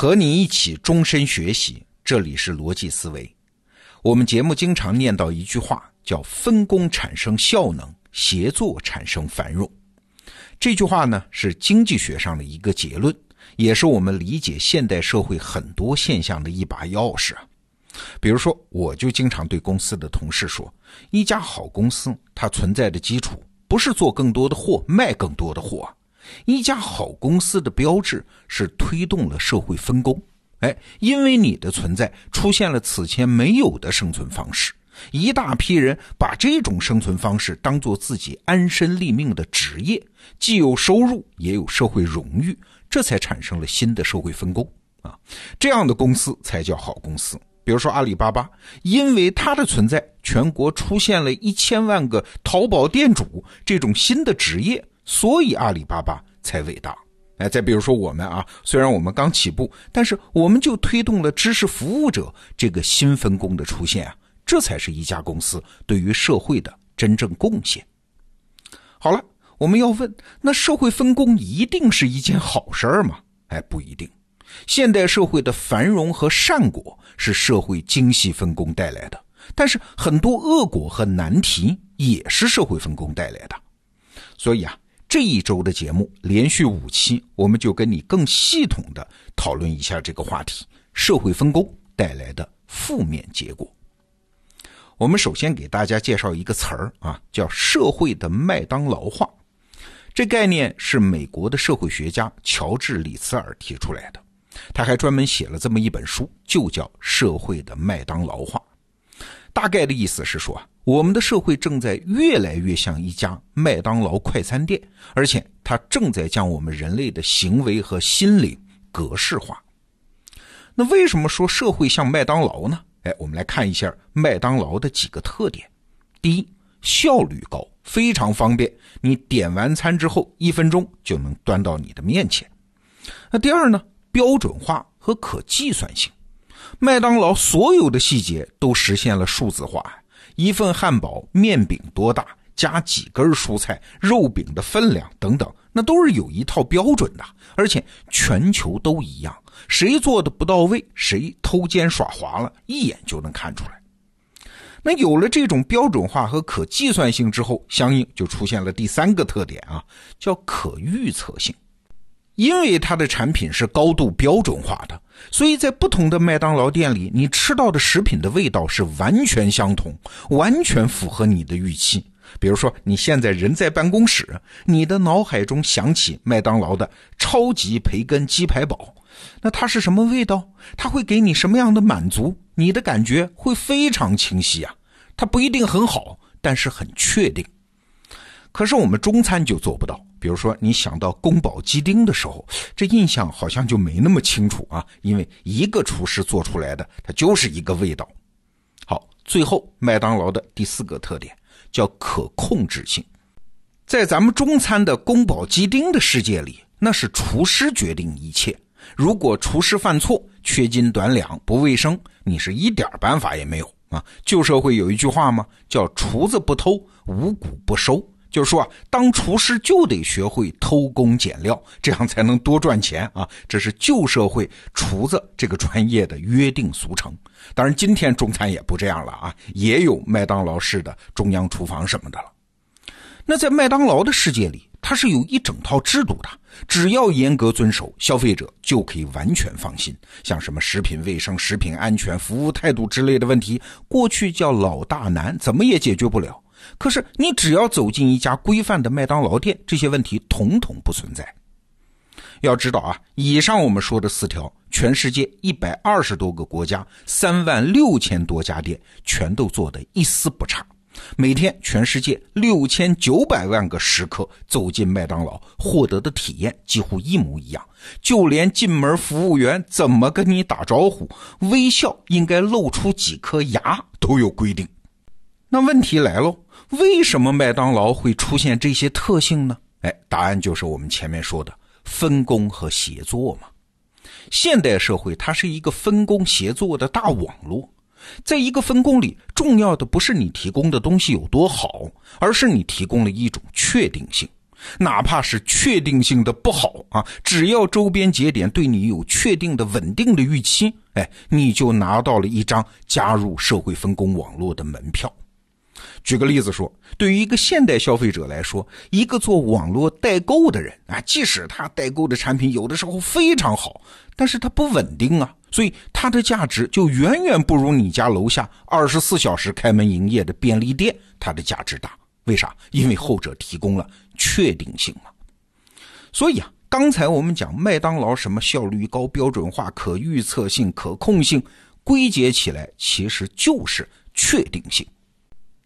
和你一起终身学习，这里是逻辑思维。我们节目经常念到一句话，叫“分工产生效能，协作产生繁荣”。这句话呢，是经济学上的一个结论，也是我们理解现代社会很多现象的一把钥匙啊。比如说，我就经常对公司的同事说，一家好公司，它存在的基础不是做更多的货，卖更多的货。一家好公司的标志是推动了社会分工，哎，因为你的存在，出现了此前没有的生存方式，一大批人把这种生存方式当做自己安身立命的职业，既有收入，也有社会荣誉，这才产生了新的社会分工啊，这样的公司才叫好公司。比如说阿里巴巴，因为它的存在，全国出现了一千万个淘宝店主这种新的职业。所以阿里巴巴才伟大，哎，再比如说我们啊，虽然我们刚起步，但是我们就推动了知识服务者这个新分工的出现啊，这才是一家公司对于社会的真正贡献。好了，我们要问，那社会分工一定是一件好事儿吗？哎，不一定。现代社会的繁荣和善果是社会精细分工带来的，但是很多恶果和难题也是社会分工带来的。所以啊。这一周的节目连续五期，我们就跟你更系统的讨论一下这个话题：社会分工带来的负面结果。我们首先给大家介绍一个词儿啊，叫“社会的麦当劳化”。这概念是美国的社会学家乔治·里茨尔提出来的，他还专门写了这么一本书，就叫《社会的麦当劳化》。大概的意思是说。我们的社会正在越来越像一家麦当劳快餐店，而且它正在将我们人类的行为和心灵格式化。那为什么说社会像麦当劳呢？哎，我们来看一下麦当劳的几个特点：第一，效率高，非常方便，你点完餐之后一分钟就能端到你的面前。那第二呢，标准化和可计算性，麦当劳所有的细节都实现了数字化。一份汉堡面饼多大，加几根蔬菜，肉饼的分量等等，那都是有一套标准的，而且全球都一样。谁做的不到位，谁偷奸耍滑了，一眼就能看出来。那有了这种标准化和可计算性之后，相应就出现了第三个特点啊，叫可预测性。因为它的产品是高度标准化的，所以在不同的麦当劳店里，你吃到的食品的味道是完全相同，完全符合你的预期。比如说，你现在人在办公室，你的脑海中想起麦当劳的超级培根鸡排堡，那它是什么味道？它会给你什么样的满足？你的感觉会非常清晰啊！它不一定很好，但是很确定。可是我们中餐就做不到。比如说，你想到宫保鸡丁的时候，这印象好像就没那么清楚啊，因为一个厨师做出来的，它就是一个味道。好，最后麦当劳的第四个特点叫可控制性。在咱们中餐的宫保鸡丁的世界里，那是厨师决定一切。如果厨师犯错、缺斤短两、不卫生，你是一点办法也没有啊。旧社会有一句话吗？叫“厨子不偷，五谷不收”。就是说啊，当厨师就得学会偷工减料，这样才能多赚钱啊！这是旧社会厨子这个专业的约定俗成。当然，今天中餐也不这样了啊，也有麦当劳式的中央厨房什么的了。那在麦当劳的世界里，它是有一整套制度的，只要严格遵守，消费者就可以完全放心。像什么食品卫生、食品安全、服务态度之类的问题，过去叫老大难，怎么也解决不了。可是，你只要走进一家规范的麦当劳店，这些问题统统不存在。要知道啊，以上我们说的四条，全世界一百二十多个国家，三万六千多家店，全都做的一丝不差。每天，全世界六千九百万个食客走进麦当劳，获得的体验几乎一模一样。就连进门服务员怎么跟你打招呼、微笑应该露出几颗牙都有规定。那问题来喽。为什么麦当劳会出现这些特性呢？哎，答案就是我们前面说的分工和协作嘛。现代社会它是一个分工协作的大网络，在一个分工里，重要的不是你提供的东西有多好，而是你提供了一种确定性。哪怕是确定性的不好啊，只要周边节点对你有确定的稳定的预期，哎，你就拿到了一张加入社会分工网络的门票。举个例子说，对于一个现代消费者来说，一个做网络代购的人啊，即使他代购的产品有的时候非常好，但是他不稳定啊，所以它的价值就远远不如你家楼下二十四小时开门营业的便利店它的价值大。为啥？因为后者提供了确定性嘛。所以啊，刚才我们讲麦当劳什么效率高、标准化、可预测性、可控性，归结起来其实就是确定性。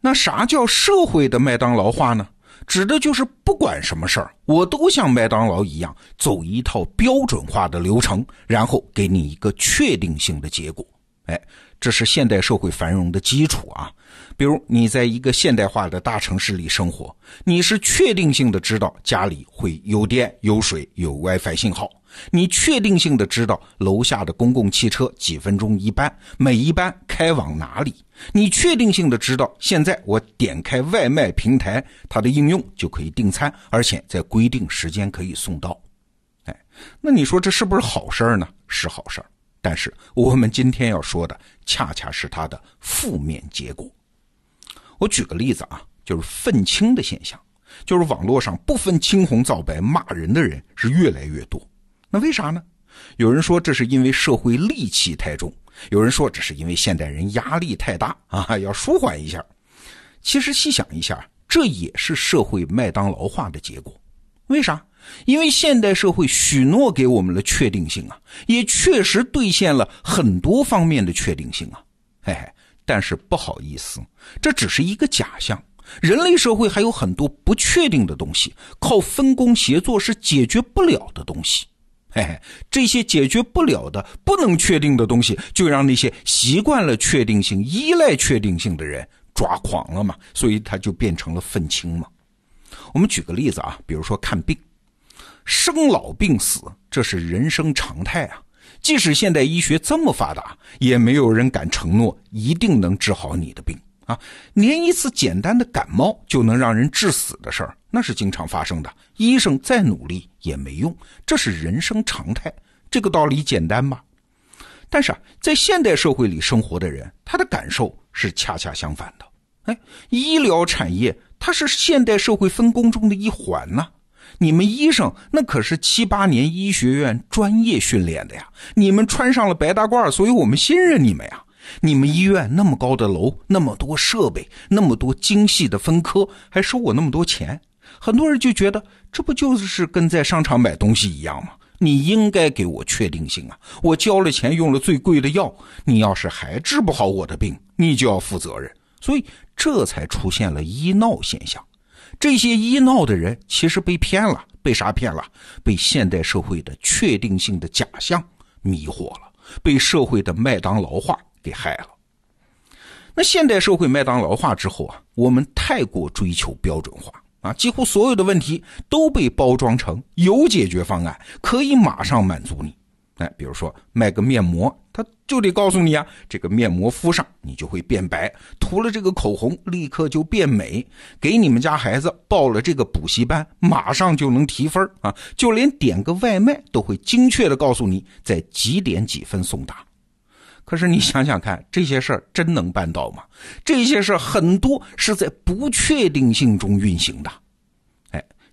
那啥叫社会的麦当劳化呢？指的就是不管什么事儿，我都像麦当劳一样走一套标准化的流程，然后给你一个确定性的结果。哎，这是现代社会繁荣的基础啊。比如你在一个现代化的大城市里生活，你是确定性的知道家里会有电、有水、有 WiFi 信号。你确定性的知道楼下的公共汽车几分钟一班，每一班开往哪里？你确定性的知道现在我点开外卖平台，它的应用就可以订餐，而且在规定时间可以送到。哎，那你说这是不是好事儿呢？是好事儿，但是我们今天要说的恰恰是它的负面结果。我举个例子啊，就是愤青的现象，就是网络上不分青红皂白骂人的人是越来越多。那为啥呢？有人说这是因为社会戾气太重，有人说这是因为现代人压力太大啊，要舒缓一下。其实细想一下，这也是社会麦当劳化的结果。为啥？因为现代社会许诺给我们了确定性啊，也确实兑现了很多方面的确定性啊。嘿嘿，但是不好意思，这只是一个假象。人类社会还有很多不确定的东西，靠分工协作是解决不了的东西。嘿嘿，这些解决不了的、不能确定的东西，就让那些习惯了确定性、依赖确定性的人抓狂了嘛？所以他就变成了愤青嘛。我们举个例子啊，比如说看病，生老病死，这是人生常态啊。即使现代医学这么发达，也没有人敢承诺一定能治好你的病。啊，连一次简单的感冒就能让人致死的事儿，那是经常发生的。医生再努力也没用，这是人生常态。这个道理简单吧？但是啊，在现代社会里生活的人，他的感受是恰恰相反的。哎，医疗产业它是现代社会分工中的一环呐。你们医生那可是七八年医学院专业训练的呀，你们穿上了白大褂，所以我们信任你们呀。你们医院那么高的楼，那么多设备，那么多精细的分科，还收我那么多钱，很多人就觉得这不就是跟在商场买东西一样吗？你应该给我确定性啊！我交了钱，用了最贵的药，你要是还治不好我的病，你就要负责任。所以这才出现了医闹现象。这些医闹的人其实被骗了，被啥骗了？被现代社会的确定性的假象迷惑了，被社会的麦当劳化。给害了。那现代社会麦当劳化之后啊，我们太过追求标准化啊，几乎所有的问题都被包装成有解决方案，可以马上满足你。哎，比如说卖个面膜，它就得告诉你啊，这个面膜敷上你就会变白，涂了这个口红立刻就变美，给你们家孩子报了这个补习班，马上就能提分啊，就连点个外卖都会精确的告诉你在几点几分送达。可是你想想看，这些事儿真能办到吗？这些事儿很多是在不确定性中运行的。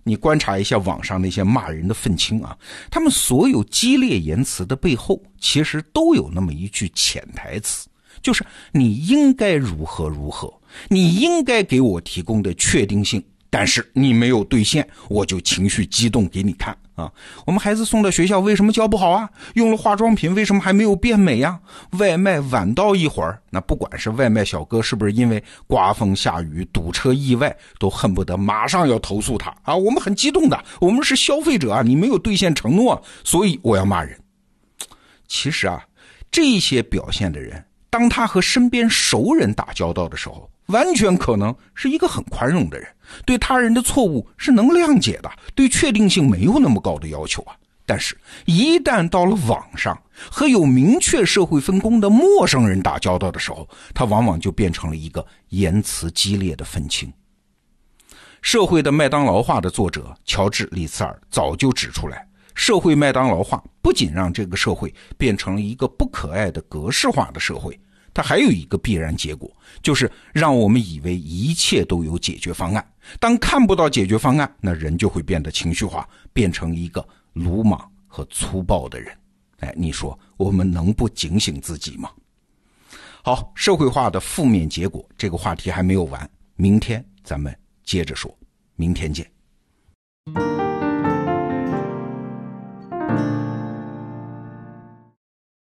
你观察一下网上那些骂人的愤青啊，他们所有激烈言辞的背后，其实都有那么一句潜台词，就是你应该如何如何，你应该给我提供的确定性。但是你没有兑现，我就情绪激动给你看啊！我们孩子送到学校为什么教不好啊？用了化妆品为什么还没有变美呀？外卖晚到一会儿，那不管是外卖小哥是不是因为刮风下雨堵车意外，都恨不得马上要投诉他啊！我们很激动的，我们是消费者啊，你没有兑现承诺，所以我要骂人。其实啊，这些表现的人，当他和身边熟人打交道的时候。完全可能是一个很宽容的人，对他人的错误是能谅解的，对确定性没有那么高的要求啊。但是，一旦到了网上和有明确社会分工的陌生人打交道的时候，他往往就变成了一个言辞激烈的愤青。社会的麦当劳化的作者乔治·里茨尔早就指出来，社会麦当劳化不仅让这个社会变成了一个不可爱的格式化的社会，它还有一个必然结果，就是让我们以为一切都有解决方案。当看不到解决方案，那人就会变得情绪化，变成一个鲁莽和粗暴的人。哎，你说我们能不警醒自己吗？好，社会化的负面结果这个话题还没有完，明天咱们接着说，明天见。